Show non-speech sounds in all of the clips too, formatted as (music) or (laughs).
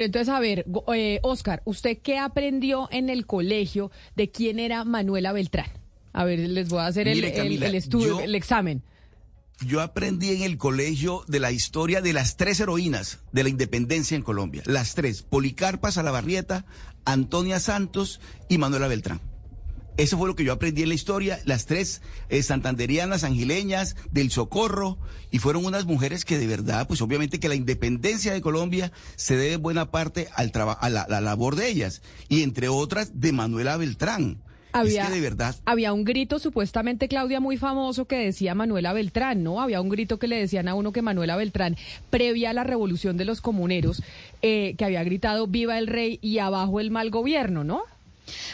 Entonces, a ver, eh, Oscar, ¿usted qué aprendió en el colegio de quién era Manuela Beltrán? A ver, les voy a hacer el, Mire, el- Camila, el estudio, yo- el examen. Yo aprendí en el colegio de la historia de las tres heroínas de la independencia en Colombia. Las tres, Policarpa Salabarrieta, Antonia Santos y Manuela Beltrán. Eso fue lo que yo aprendí en la historia, las tres eh, santanderianas, angileñas, del Socorro, y fueron unas mujeres que de verdad, pues obviamente que la independencia de Colombia se debe en buena parte al a la, la labor de ellas, y entre otras de Manuela Beltrán. Había, es que de verdad había un grito supuestamente, Claudia, muy famoso que decía Manuela Beltrán, ¿no? Había un grito que le decían a uno que Manuela Beltrán, previa a la revolución de los comuneros, eh, que había gritado viva el rey y abajo el mal gobierno, ¿no?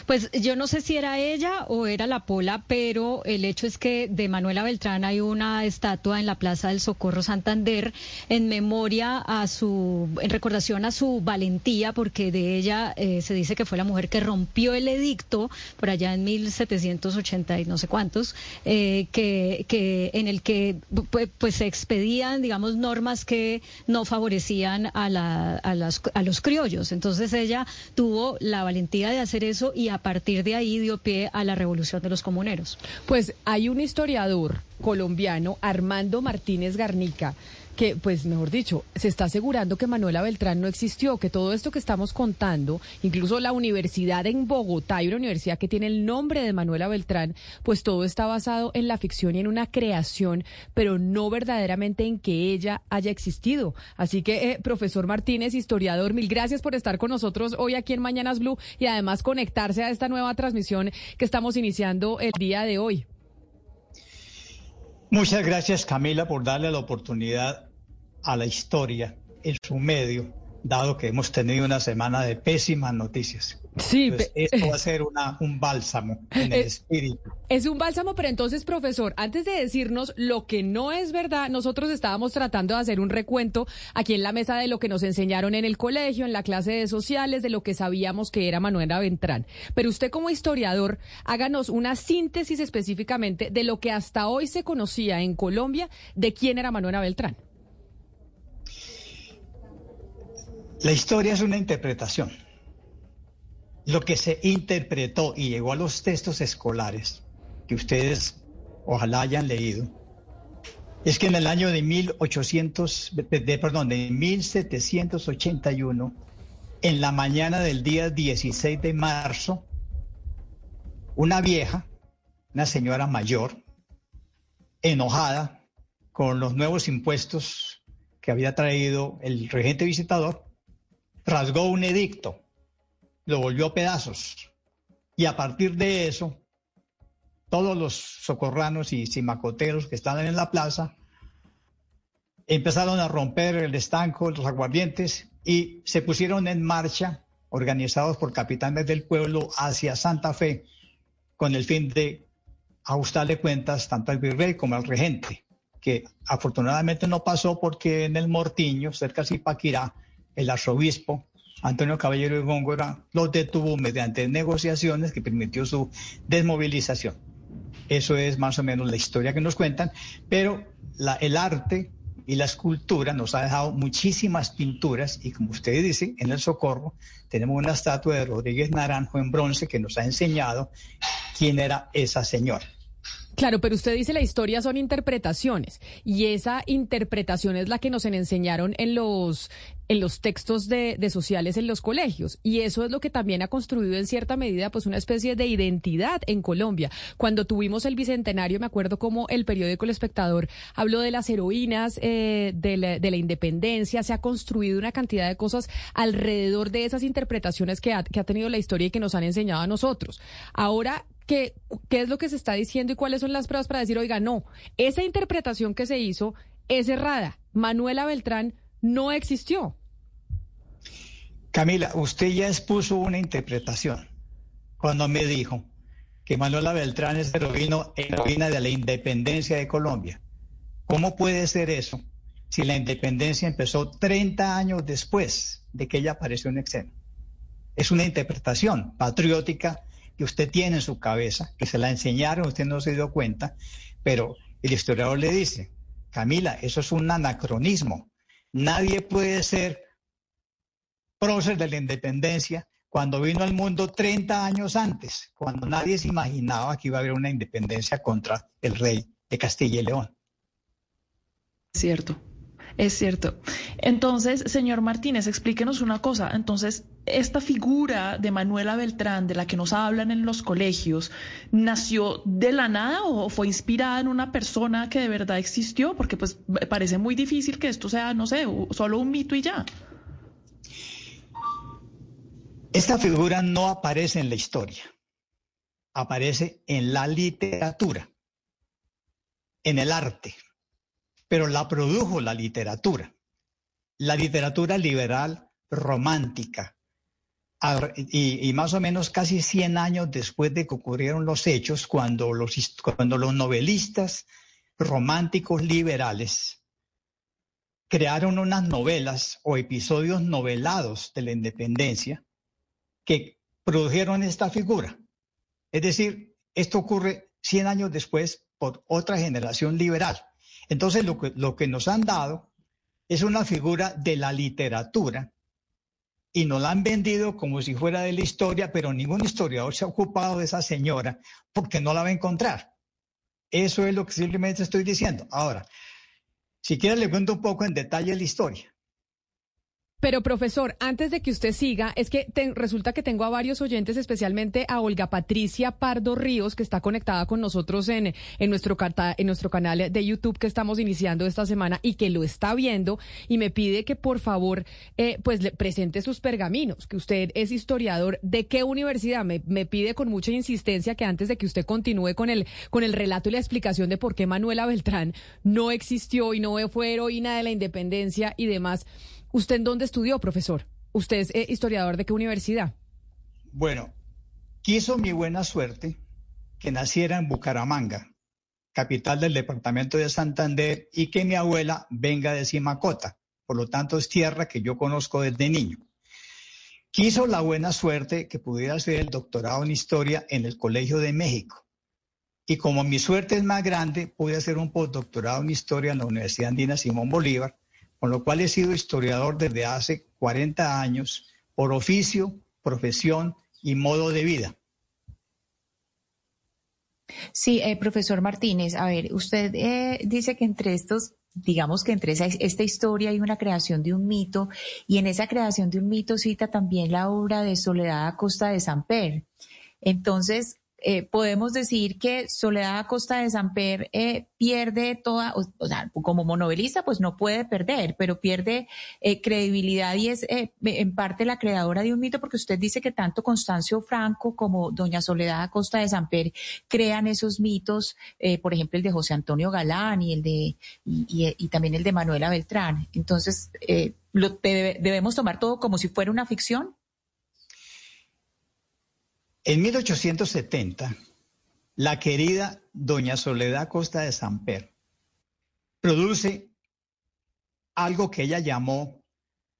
Pues yo no sé si era ella o era la Pola, pero el hecho es que de Manuela Beltrán hay una estatua en la Plaza del Socorro Santander en memoria a su, en recordación a su valentía, porque de ella eh, se dice que fue la mujer que rompió el edicto por allá en 1780 y no sé cuántos, eh, que, que en el que pu- pues se expedían, digamos, normas que no favorecían a, la, a, las, a los criollos. Entonces ella tuvo la valentía de hacer eso y a partir de ahí dio pie a la revolución de los comuneros. Pues hay un historiador colombiano, Armando Martínez Garnica, que, pues, mejor dicho, se está asegurando que Manuela Beltrán no existió, que todo esto que estamos contando, incluso la universidad en Bogotá, hay una universidad que tiene el nombre de Manuela Beltrán, pues todo está basado en la ficción y en una creación, pero no verdaderamente en que ella haya existido. Así que, eh, profesor Martínez, historiador, mil gracias por estar con nosotros hoy aquí en Mañanas Blue y además conectarse a esta nueva transmisión que estamos iniciando el día de hoy. Muchas gracias Camila por darle la oportunidad a la historia en su medio, dado que hemos tenido una semana de pésimas noticias. Sí, Entonces, esto va a (laughs) ser una, un bálsamo en el Eh, espíritu. Es un bálsamo, pero entonces, profesor, antes de decirnos lo que no es verdad, nosotros estábamos tratando de hacer un recuento aquí en la mesa de lo que nos enseñaron en el colegio, en la clase de sociales, de lo que sabíamos que era Manuela Beltrán. Pero usted como historiador, háganos una síntesis específicamente de lo que hasta hoy se conocía en Colombia de quién era Manuela Beltrán. La historia es una interpretación. Lo que se interpretó y llegó a los textos escolares, que ustedes ojalá hayan leído, es que en el año de 1800, de- perdón, de 1781, en la mañana del día 16 de marzo, una vieja, una señora mayor, enojada con los nuevos impuestos que había traído el regente visitador, rasgó un edicto, lo volvió a pedazos. Y a partir de eso, todos los socorranos y simacoteros que estaban en la plaza empezaron a romper el estanco, los aguardientes, y se pusieron en marcha, organizados por capitanes del pueblo, hacia Santa Fe, con el fin de ajustarle cuentas tanto al virrey como al regente, que afortunadamente no pasó porque en el Mortiño, cerca de Zipaquirá, el arzobispo Antonio Caballero de Góngora los detuvo mediante negociaciones que permitió su desmovilización. Eso es más o menos la historia que nos cuentan, pero el arte y la escultura nos ha dejado muchísimas pinturas y como usted dice, en el Socorro tenemos una estatua de Rodríguez Naranjo en bronce que nos ha enseñado quién era esa señora. Claro, pero usted dice la historia son interpretaciones y esa interpretación es la que nos enseñaron en los en los textos de, de sociales en los colegios y eso es lo que también ha construido en cierta medida pues una especie de identidad en Colombia. Cuando tuvimos el bicentenario me acuerdo como el periódico El Espectador habló de las heroínas eh, de, la, de la independencia, se ha construido una cantidad de cosas alrededor de esas interpretaciones que ha, que ha tenido la historia y que nos han enseñado a nosotros. Ahora ¿Qué, ¿Qué es lo que se está diciendo y cuáles son las pruebas para decir, oiga, no, esa interpretación que se hizo es errada? Manuela Beltrán no existió. Camila, usted ya expuso una interpretación cuando me dijo que Manuela Beltrán es heroína, heroína de la independencia de Colombia. ¿Cómo puede ser eso si la independencia empezó 30 años después de que ella apareció en escena? Es una interpretación patriótica que usted tiene en su cabeza, que se la enseñaron, usted no se dio cuenta, pero el historiador le dice, Camila, eso es un anacronismo. Nadie puede ser prócer de la independencia cuando vino al mundo 30 años antes, cuando nadie se imaginaba que iba a haber una independencia contra el rey de Castilla y León. Cierto. Es cierto. Entonces, señor Martínez, explíquenos una cosa. Entonces, esta figura de Manuela Beltrán, de la que nos hablan en los colegios, ¿nació de la nada o fue inspirada en una persona que de verdad existió? Porque pues parece muy difícil que esto sea, no sé, solo un mito y ya. Esta figura no aparece en la historia, aparece en la literatura, en el arte pero la produjo la literatura. La literatura liberal romántica. Y, más o menos casi 100 años después de que ocurrieron los hechos, cuando los, cuando los novelistas románticos liberales crearon unas novelas o episodios novelados de la independencia que produjeron esta figura. Es decir, esto ocurre 100 años después por otra generación liberal. Entonces, lo que, lo que nos han dado es una figura de la literatura y nos la han vendido como si fuera de la historia, pero ningún historiador se ha ocupado de esa señora porque no la va a encontrar. Eso es lo que simplemente estoy diciendo. Ahora, si quiere le cuento un poco en detalle la historia. Pero profesor, antes de que usted siga, es que resulta que tengo a varios oyentes, especialmente a Olga Patricia Pardo Ríos, que está conectada con nosotros en, en, nuestro, en nuestro canal de YouTube que estamos iniciando esta semana y que lo está viendo y me pide que por favor eh, pues le presente sus pergaminos, que usted es historiador. ¿De qué universidad? Me, me pide con mucha insistencia que antes de que usted continúe con el, con el relato y la explicación de por qué Manuela Beltrán no existió y no fue heroína de la independencia y demás ¿Usted en dónde estudió, profesor? ¿Usted es eh, historiador de qué universidad? Bueno, quiso mi buena suerte que naciera en Bucaramanga, capital del departamento de Santander, y que mi abuela venga de Simacota. Por lo tanto, es tierra que yo conozco desde niño. Quiso la buena suerte que pudiera hacer el doctorado en historia en el Colegio de México. Y como mi suerte es más grande, pude hacer un postdoctorado en historia en la Universidad Andina Simón Bolívar con lo cual he sido historiador desde hace 40 años por oficio, profesión y modo de vida. Sí, eh, profesor Martínez, a ver, usted eh, dice que entre estos, digamos que entre esta historia hay una creación de un mito y en esa creación de un mito cita también la obra de Soledad Acosta de Samper. Entonces, eh, podemos decir que Soledad Acosta de Samper eh, pierde toda, o, sea, como monovelista, pues no puede perder, pero pierde eh, credibilidad y es en parte la creadora de un mito, porque usted dice que tanto Constancio Franco como doña Soledad Acosta de Samper crean esos mitos, por ejemplo, el de José Antonio Galán y el de, y, también el de Manuela Beltrán. Entonces, lo, debemos tomar todo como si fuera una ficción. En 1870, la querida doña Soledad Costa de Samper produce algo que ella llamó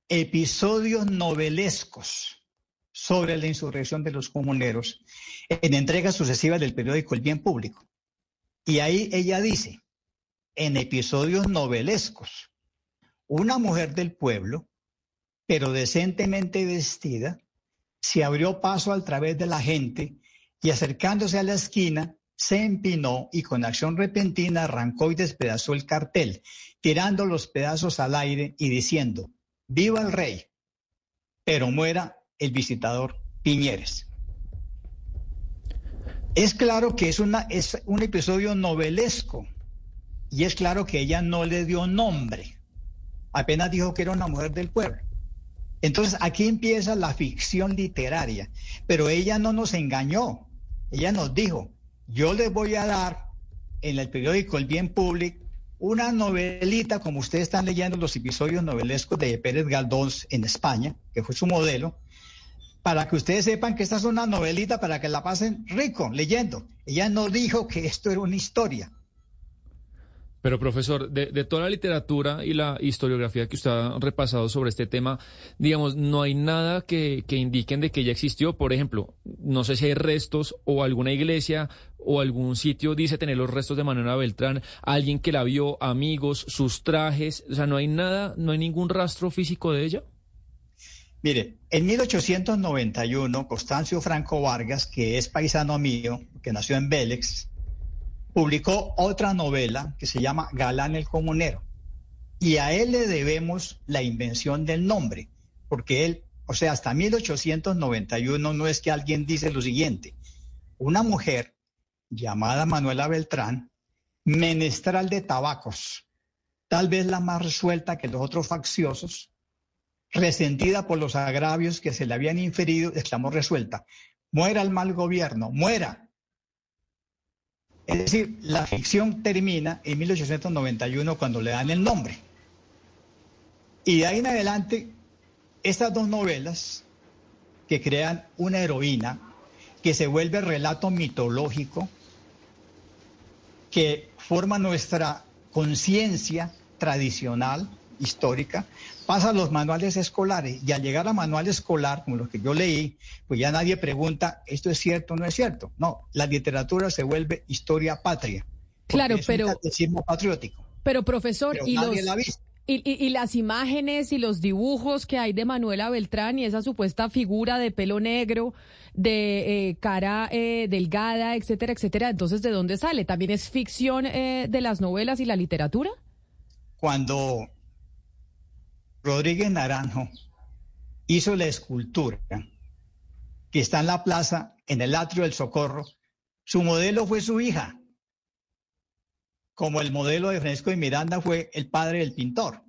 episodios novelescos sobre la insurrección de los comuneros en entregas sucesivas del periódico El Bien Público. Y ahí ella dice, en episodios novelescos, una mujer del pueblo, pero decentemente vestida, se abrió paso al través de la gente y acercándose a la esquina, se empinó y con acción repentina arrancó y despedazó el cartel, tirando los pedazos al aire y diciendo, viva el rey, pero muera el visitador Piñeres. Es claro que es, una, es un episodio novelesco y es claro que ella no le dio nombre, apenas dijo que era una mujer del pueblo. Entonces aquí empieza la ficción literaria, pero ella no nos engañó, ella nos dijo, yo les voy a dar en el periódico El Bien Público una novelita, como ustedes están leyendo los episodios novelescos de Pérez Galdós en España, que fue su modelo, para que ustedes sepan que esta es una novelita para que la pasen rico leyendo. Ella no dijo que esto era una historia. Pero profesor, de, toda la literatura y la historiografía que usted ha repasado sobre este tema, digamos, no hay nada que, que, indiquen de que ella existió. Por ejemplo, no sé si hay restos o alguna iglesia o algún sitio dice tener los restos de Manuela Beltrán, alguien que la vio, amigos, sus trajes. O sea, no hay nada, no hay ningún rastro físico de ella. Mire, en 1891, Constancio Franco Vargas, que es paisano mío, que nació en Vélez, publicó otra novela que se llama Galán el Comunero. Y a él le debemos la invención del nombre, porque él, o sea, hasta 1891 no es que alguien dice lo siguiente. Una mujer llamada Manuela Beltrán, menestral de tabacos, tal vez la más resuelta que los otros facciosos, resentida por los agravios que se le habían inferido, exclamó resuelta, muera el mal gobierno, muera, es decir, la ficción termina en 1891 cuando le dan el nombre. Y de ahí en adelante, estas dos novelas que crean una heroína que se vuelve relato mitológico, que forma nuestra conciencia tradicional, histórica, pasa los manuales escolares y al llegar a manual escolar, como los que yo leí, pues ya nadie pregunta, ¿esto es cierto o no es cierto? No, la literatura se vuelve historia patria. Claro, pero... Un patriótico. Pero profesor, y los... Y, las imágenes y los dibujos que hay de Manuela Beltrán y esa supuesta figura de pelo negro, de eh, cara eh, delgada, etcétera, etcétera. Entonces, ¿de dónde sale? ¿También es ficción eh, de las novelas y la literatura? Cuando Rodríguez Naranjo hizo la escultura que está en la plaza, en el atrio del Socorro. Su modelo fue su hija, como el modelo de Francisco de Miranda fue el padre del pintor.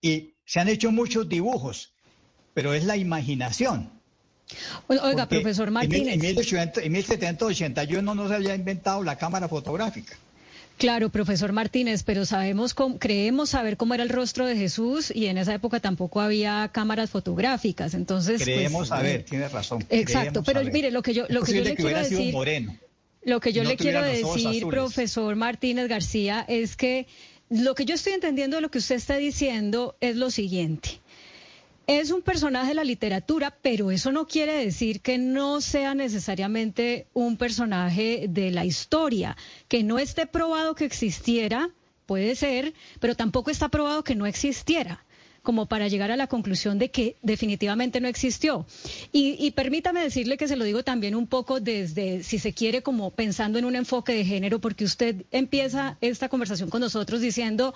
Y se han hecho muchos dibujos, pero es la imaginación. Oiga, profesor Martínez. En, en 1781 no se había inventado la cámara fotográfica. Claro, profesor Martínez, pero sabemos, creemos saber cómo era el rostro de Jesús y en esa época tampoco había cámaras fotográficas, entonces. Pues, creemos saber, eh, tiene razón. Exacto, pero mire, lo que yo, lo que yo le quiero decir. Lo que yo le quiero decir, profesor Martínez García, es que lo que yo estoy entendiendo de lo que usted está diciendo es lo siguiente. Es un personaje de la literatura, pero eso no quiere decir que no sea necesariamente un personaje de la historia, que no esté probado que existiera, puede ser, pero tampoco está probado que no existiera como para llegar a la conclusión de que definitivamente no existió. Y, y, permítame decirle que se lo digo también un poco desde, si se quiere, como pensando en un enfoque de género, porque usted empieza esta conversación con nosotros diciendo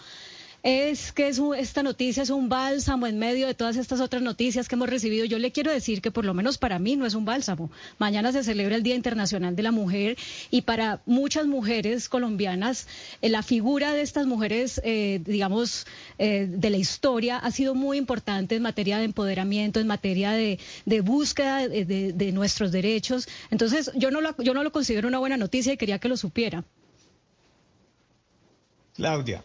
es que es esta noticia es un bálsamo en medio de todas estas otras noticias que hemos recibido. Yo le quiero decir que por lo menos para mí no es un bálsamo. Mañana se celebra el Día Internacional de la Mujer y para muchas mujeres colombianas eh, la figura de estas mujeres, eh, digamos, eh, de la historia ha sido muy importante en materia de empoderamiento, en materia de, búsqueda de, de, nuestros derechos. Entonces, yo no, lo, yo no lo considero una buena noticia y quería que lo supiera. Claudia.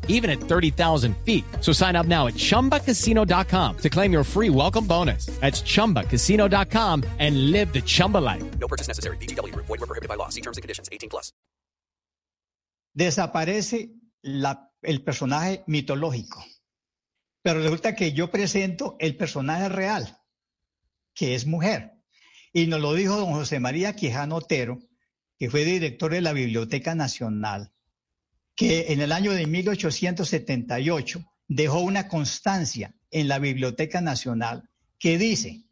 even at 30,000 feet. So sign up now at chumbacasino.com to claim your free welcome bonus. That's chumbacasino.com and live the Chumba life. No purchase necessary. DTW, void, were prohibited by law. See terms and conditions 18 plus. Desaparece la, el personaje mitológico. Pero resulta que yo presento el personaje real, que es mujer. Y nos lo dijo don José María Quijano Otero, que fue director de la Biblioteca Nacional, que en el año de 1878 dejó una constancia en la Biblioteca Nacional que dice,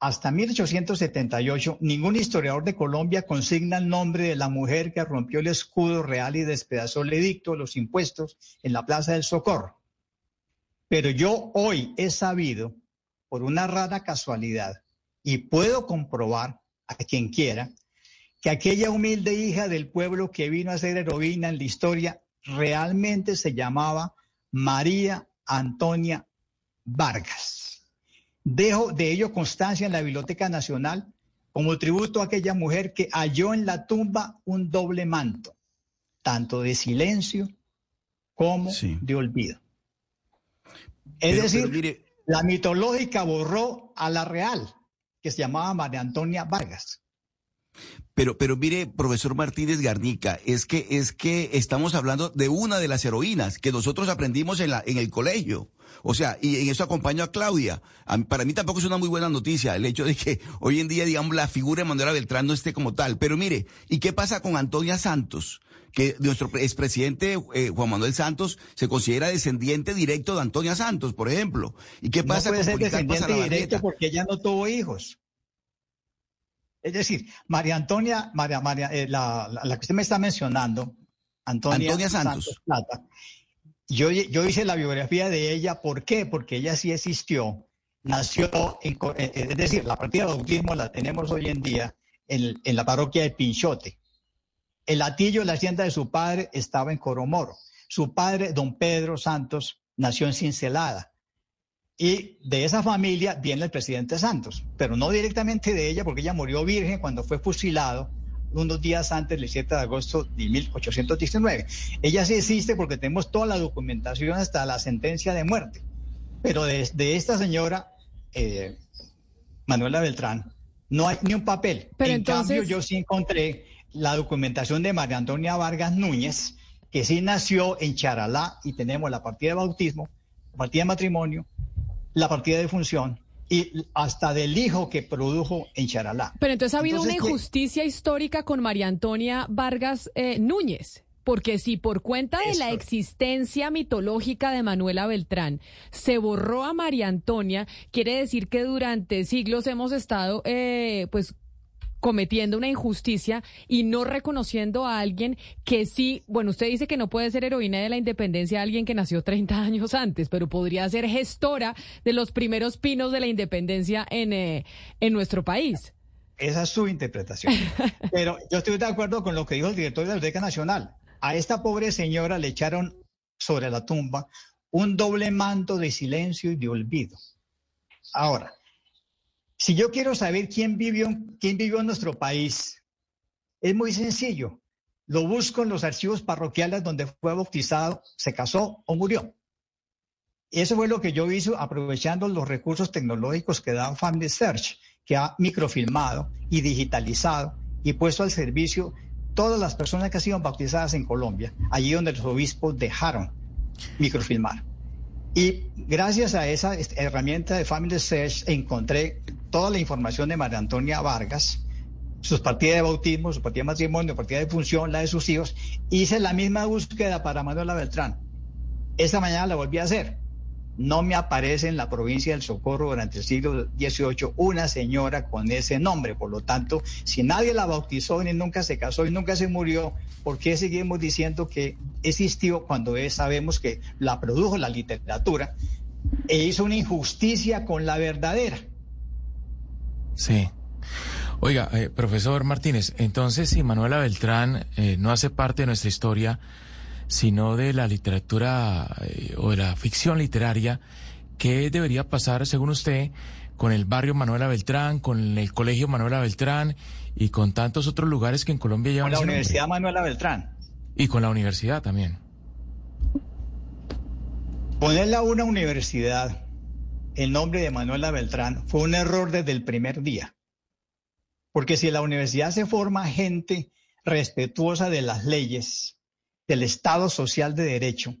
hasta 1878 ningún historiador de Colombia consigna el nombre de la mujer que rompió el escudo real y despedazó el edicto, los impuestos en la Plaza del Socorro. Pero yo hoy he sabido, por una rara casualidad, y puedo comprobar a quien quiera, que aquella humilde hija del pueblo que vino a ser heroína en la historia realmente se llamaba María Antonia Vargas. Dejo de ello constancia en la Biblioteca Nacional como tributo a aquella mujer que halló en la tumba un doble manto, tanto de silencio como de olvido. Es decir, la mitológica borró a la real, que se llamaba María Antonia Vargas. Pero, pero mire, profesor Martínez Garnica, es que, es que estamos hablando de una de las heroínas que nosotros aprendimos en, la, en el colegio. O sea, y en eso acompaño a Claudia. para mí tampoco es una muy buena noticia el hecho de que hoy en día, digamos, la figura de Manuela Beltrán no esté como tal. Pero mire, ¿y qué pasa con Antonia Santos? Que nuestro expresidente eh, Juan Manuel Santos se considera descendiente directo de Antonia Santos, por ejemplo. ¿Y qué pasa no puede ser descendiente directo porque ella no tuvo hijos. Es decir, María Antonia, María, María, eh, la, que usted me está mencionando, Antonia, Santos. Plata, yo, yo hice la biografía de ella, ¿por qué? Porque ella sí existió, nació, en, eh, es decir, la partida de bautismo la tenemos hoy en día en, en la parroquia de Pinchote. El latillo la hacienda de su padre estaba en Coromoro. Su padre, don Pedro Santos, nació en Cincelada. Y de esa familia viene el presidente Santos, pero no directamente de ella, porque ella murió virgen cuando fue fusilado unos días antes del 7 de agosto de 1819. Ella sí existe porque tenemos toda la documentación hasta la sentencia de muerte. Pero de, esta señora, eh, Manuela Beltrán, no hay ni un papel. Pero en cambio, yo sí encontré la documentación de María Antonia Vargas Núñez, que sí nació en Charalá y tenemos la partida de bautismo, la partida de matrimonio, la partida de función y hasta del hijo que produjo en Charalá. Pero entonces ha habido una injusticia histórica con María Antonia Vargas eh, Núñez. Porque si por cuenta de la existencia mitológica de Manuela Beltrán se borró a María Antonia, quiere decir que durante siglos hemos estado eh, pues cometiendo una injusticia y no reconociendo a alguien que sí, bueno, usted dice que no puede ser heroína de la independencia alguien que nació 30 años antes, pero podría ser gestora de los primeros pinos de la independencia en, eh, en nuestro país. Esa es su interpretación. (laughs) Pero yo estoy de acuerdo con lo que dijo el director de la Biblioteca Nacional. A esta pobre señora le echaron sobre la tumba un doble manto de silencio y de olvido. Ahora, si yo quiero saber quién vivió, en nuestro país, es muy sencillo. Lo busco en los archivos parroquiales donde fue bautizado, se casó o murió. Eso fue lo que yo hice aprovechando los recursos tecnológicos que da Family Search, que ha microfilmado y digitalizado y puesto al servicio todas las personas que han sido bautizadas en Colombia, allí donde los obispos dejaron microfilmar. Y gracias a esa herramienta de Family Search encontré toda la información de María Antonia Vargas, sus partidas de bautismo, su partida de matrimonio, partida de función, la de sus hijos. Hice la misma búsqueda para Manuela Beltrán. Esta mañana la volví a hacer no me aparece en la provincia del Socorro durante el siglo XVIII una señora con ese nombre. Por lo tanto, si nadie la bautizó ni nunca se casó y nunca se murió, ¿por qué seguimos diciendo que existió cuando sabemos que la produjo la literatura e hizo una injusticia con la verdadera? Sí. Oiga, eh, profesor Martínez, entonces si Manuela Beltrán eh, no hace parte de nuestra historia, sino de la literatura eh, o de la ficción literaria. ¿Qué debería pasar, según usted, con el barrio Manuela Beltrán, con el colegio Manuela Beltrán y con tantos otros lugares que en Colombia llevan Con la Universidad Manuela Beltrán. Y con la universidad también. Ponerle a una universidad el nombre de Manuela Beltrán fue un error desde el primer día. Porque si la universidad se forma gente respetuosa de las leyes, del Estado Social de Derecho.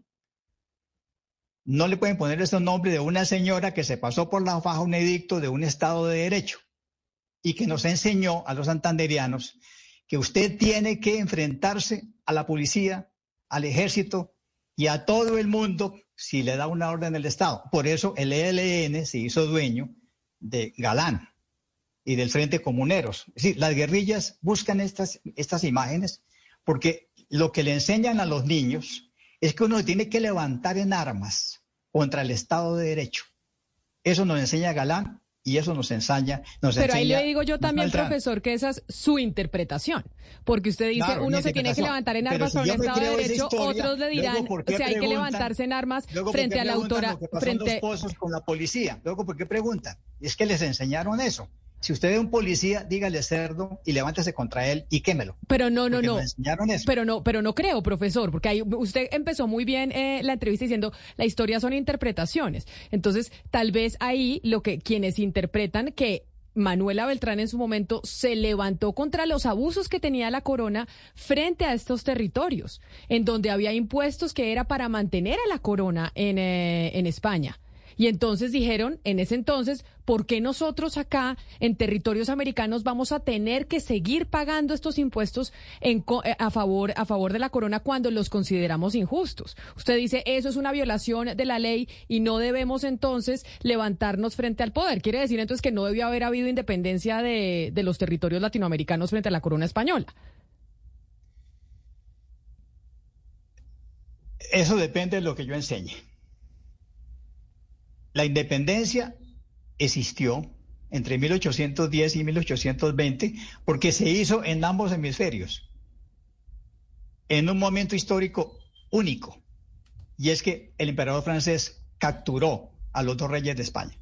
No le pueden poner ese nombre de una señora que se pasó por la faja un edicto de un Estado de Derecho y que nos enseñó a los santanderianos que usted tiene que enfrentarse a la policía, al ejército y a todo el mundo si le da una orden del Estado. Por eso el ELN se hizo dueño de Galán y del Frente Comuneros. Es decir, las guerrillas buscan estas, estas imágenes porque lo que le enseñan a los niños es que uno tiene que levantar en armas contra el Estado de Derecho. Eso nos enseña Galán y eso nos ensaña. Nos Pero ahí enseña le digo yo también, profesor, que esa es su interpretación. Porque usted dice, Claro, uno se tiene que levantar en armas sobre yo el Estado de Derecho, historia, otros le dirán, luego, ¿por qué o sea, hay que levantarse en armas Luego, ¿por frente a la autora, lo que pasó en frente... los pozos con la policía. Luego, ¿por qué preguntan? Es que les enseñaron eso. Si usted ve a un policía, dígale cerdo y levántese contra él y quémelo. Pero no, no, no. Pero no, pero no creo, profesor, porque ahí usted empezó muy bien eh, la entrevista diciendo la historia son interpretaciones. Entonces, tal vez ahí lo que quienes interpretan que Manuela Beltrán en su momento se levantó contra los abusos que tenía la corona frente a estos territorios, en donde había impuestos que era para mantener a la corona en, eh, en España. Y entonces dijeron, en ese entonces, ¿por qué nosotros acá, en territorios americanos, vamos a tener que seguir pagando estos impuestos eh, a, favor, a favor de la corona cuando los consideramos injustos? Usted dice, eso es una violación de la ley y no debemos entonces levantarnos frente al poder. Quiere decir entonces que no debió haber habido independencia de, de los territorios latinoamericanos frente a la corona española. Eso depende de lo que yo enseñe. La independencia existió entre 1810 y 1820 porque se hizo en ambos hemisferios, en un momento histórico único, y es que el emperador francés capturó a los dos reyes de España.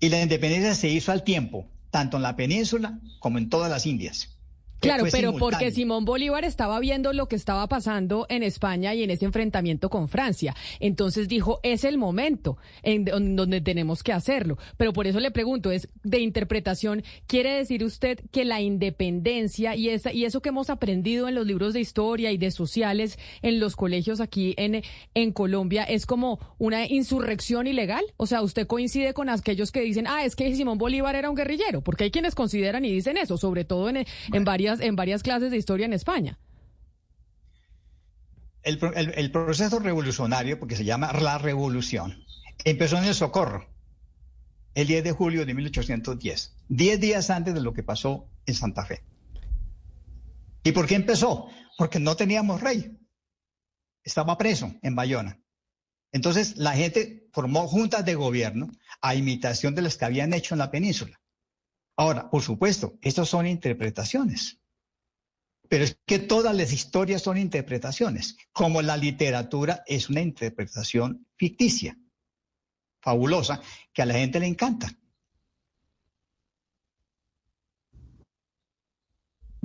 Y la independencia se hizo al tiempo, tanto en la península como en todas las Indias. Claro, pero simultáneo. porque Simón Bolívar estaba viendo lo que estaba pasando en España y en ese enfrentamiento con Francia. Entonces dijo, es el momento en don- donde tenemos que hacerlo. Pero por eso le pregunto, es de interpretación, ¿quiere decir usted que la independencia y, esa, y eso que hemos aprendido en los libros de historia y de sociales en los colegios aquí en, en Colombia es como una insurrección ilegal? O sea, ¿usted coincide con aquellos que dicen, ah, es que Simón Bolívar era un guerrillero? Porque hay quienes consideran y dicen eso, sobre todo en, en varias en varias clases de historia en España. El, el proceso revolucionario, porque se llama la revolución, empezó en el Socorro, el 10 de julio de 1810, 10 días antes de lo que pasó en Santa Fe. ¿Y por qué empezó? Porque no teníamos rey. Estaba preso en Bayona. Entonces la gente formó juntas de gobierno a imitación de las que habían hecho en la península. Ahora, por supuesto, estas son interpretaciones. Pero es que todas las historias son interpretaciones, como la literatura es una interpretación ficticia, fabulosa, que a la gente le encanta.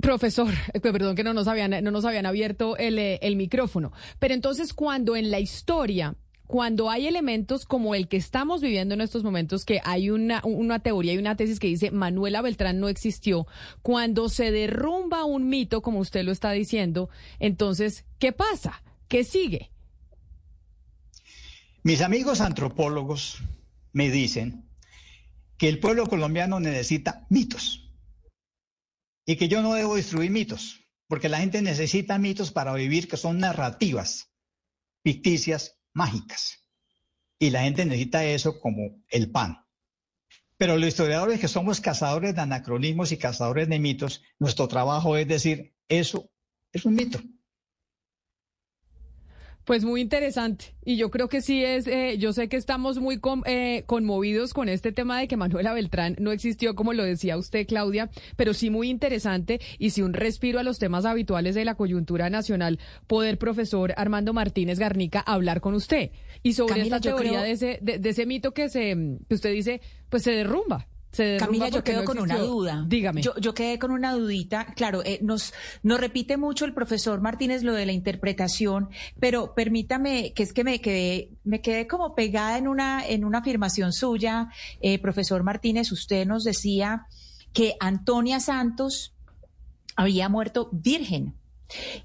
Profesor, eh, perdón que no nos habían, no nos habían abierto el, eh, el micrófono. Pero entonces cuando en la historia, cuando hay elementos como el que estamos viviendo en estos momentos, que hay una, teoría y una tesis que dice Manuela Beltrán no existió, cuando se derrumba un mito, como usted lo está diciendo, entonces, ¿qué pasa? ¿Qué sigue? Mis amigos antropólogos me dicen que el pueblo colombiano necesita mitos y que yo no debo destruir mitos, porque la gente necesita mitos para vivir, que son narrativas ficticias, mágicas. Y la gente necesita eso como el pan. Pero los historiadores que somos cazadores de anacronismos y cazadores de mitos, nuestro trabajo es decir, eso es un mito. Pues muy interesante. Y yo creo que sí es, eh, yo sé que estamos muy con- eh, conmovidos con este tema de que Manuela Beltrán no existió, como lo decía usted, Claudia, pero sí muy interesante y sí un respiro a los temas habituales de la coyuntura nacional, poder, profesor Armando Martínez Garnica, hablar con usted. Y sobre Camila, esta teoría creo- de, ese, de, de ese mito que, se, que usted dice, pues se derrumba. Se Camila, yo quedo no con una duda. Dígame. Yo, yo quedé con una dudita. Claro, eh, nos, nos repite mucho el profesor Martínez lo de la interpretación, pero permítame, que es que me quedé, me quedé como pegada en una, en una afirmación suya, eh, profesor Martínez. Usted nos decía que Antonia Santos había muerto virgen.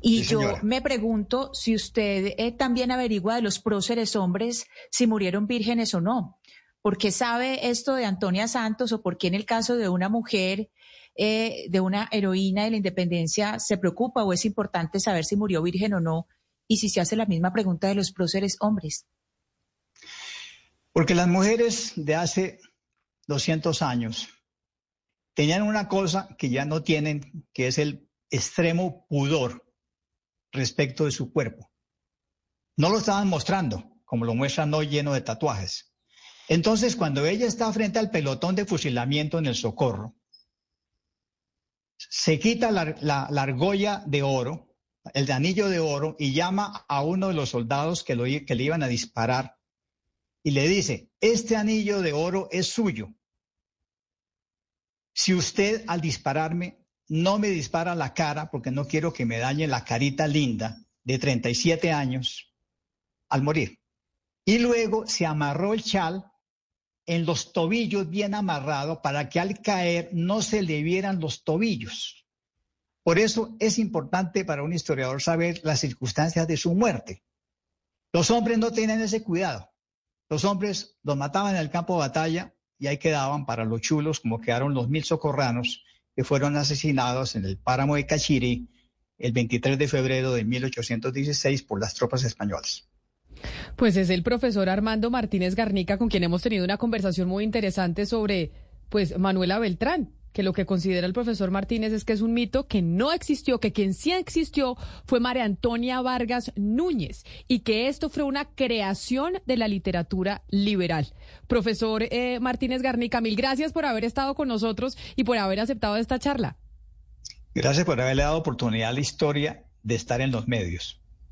Y Sí, yo me pregunto si usted eh, también averigua de los próceres hombres si murieron vírgenes o no. ¿Por qué sabe esto de Antonia Santos o por qué en el caso de una mujer, eh, de una heroína de la independencia, se preocupa o es importante saber si murió virgen o no? Y si se hace la misma pregunta de los próceres hombres. Porque las mujeres de hace 200 años tenían una cosa que ya no tienen, que es el extremo pudor respecto de su cuerpo. No lo estaban mostrando, como lo muestran hoy lleno de tatuajes, Entonces, cuando ella está frente al pelotón de fusilamiento en el socorro, se quita la, la, argolla de oro, el anillo de oro, y llama a uno de los soldados que, lo, que le iban a disparar y le dice, este anillo de oro es suyo. Si usted al dispararme no me dispara la cara, porque no quiero que me dañe la carita linda de 37 años al morir. Y luego se amarró el chal en los tobillos bien amarrado para que al caer no se le vieran los tobillos. Por eso es importante para un historiador saber las circunstancias de su muerte. Los hombres no tienen ese cuidado. Los hombres los mataban en el campo de batalla y ahí quedaban para los chulos, como quedaron los mil socorranos que fueron asesinados en el páramo de Cachiri el 23 de febrero de 1816 por las tropas españolas. Pues es el profesor Armando Martínez Garnica con quien hemos tenido una conversación muy interesante sobre pues Manuela Beltrán, que lo que considera el profesor Martínez es que es un mito que no existió, que quien sí existió fue María Antonia Vargas Núñez y que esto fue una creación de la literatura liberal. Profesor eh, Martínez Garnica, mil gracias por haber estado con nosotros y por haber aceptado esta charla. Gracias por haberle dado oportunidad a la historia de estar en los medios.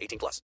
18 plus.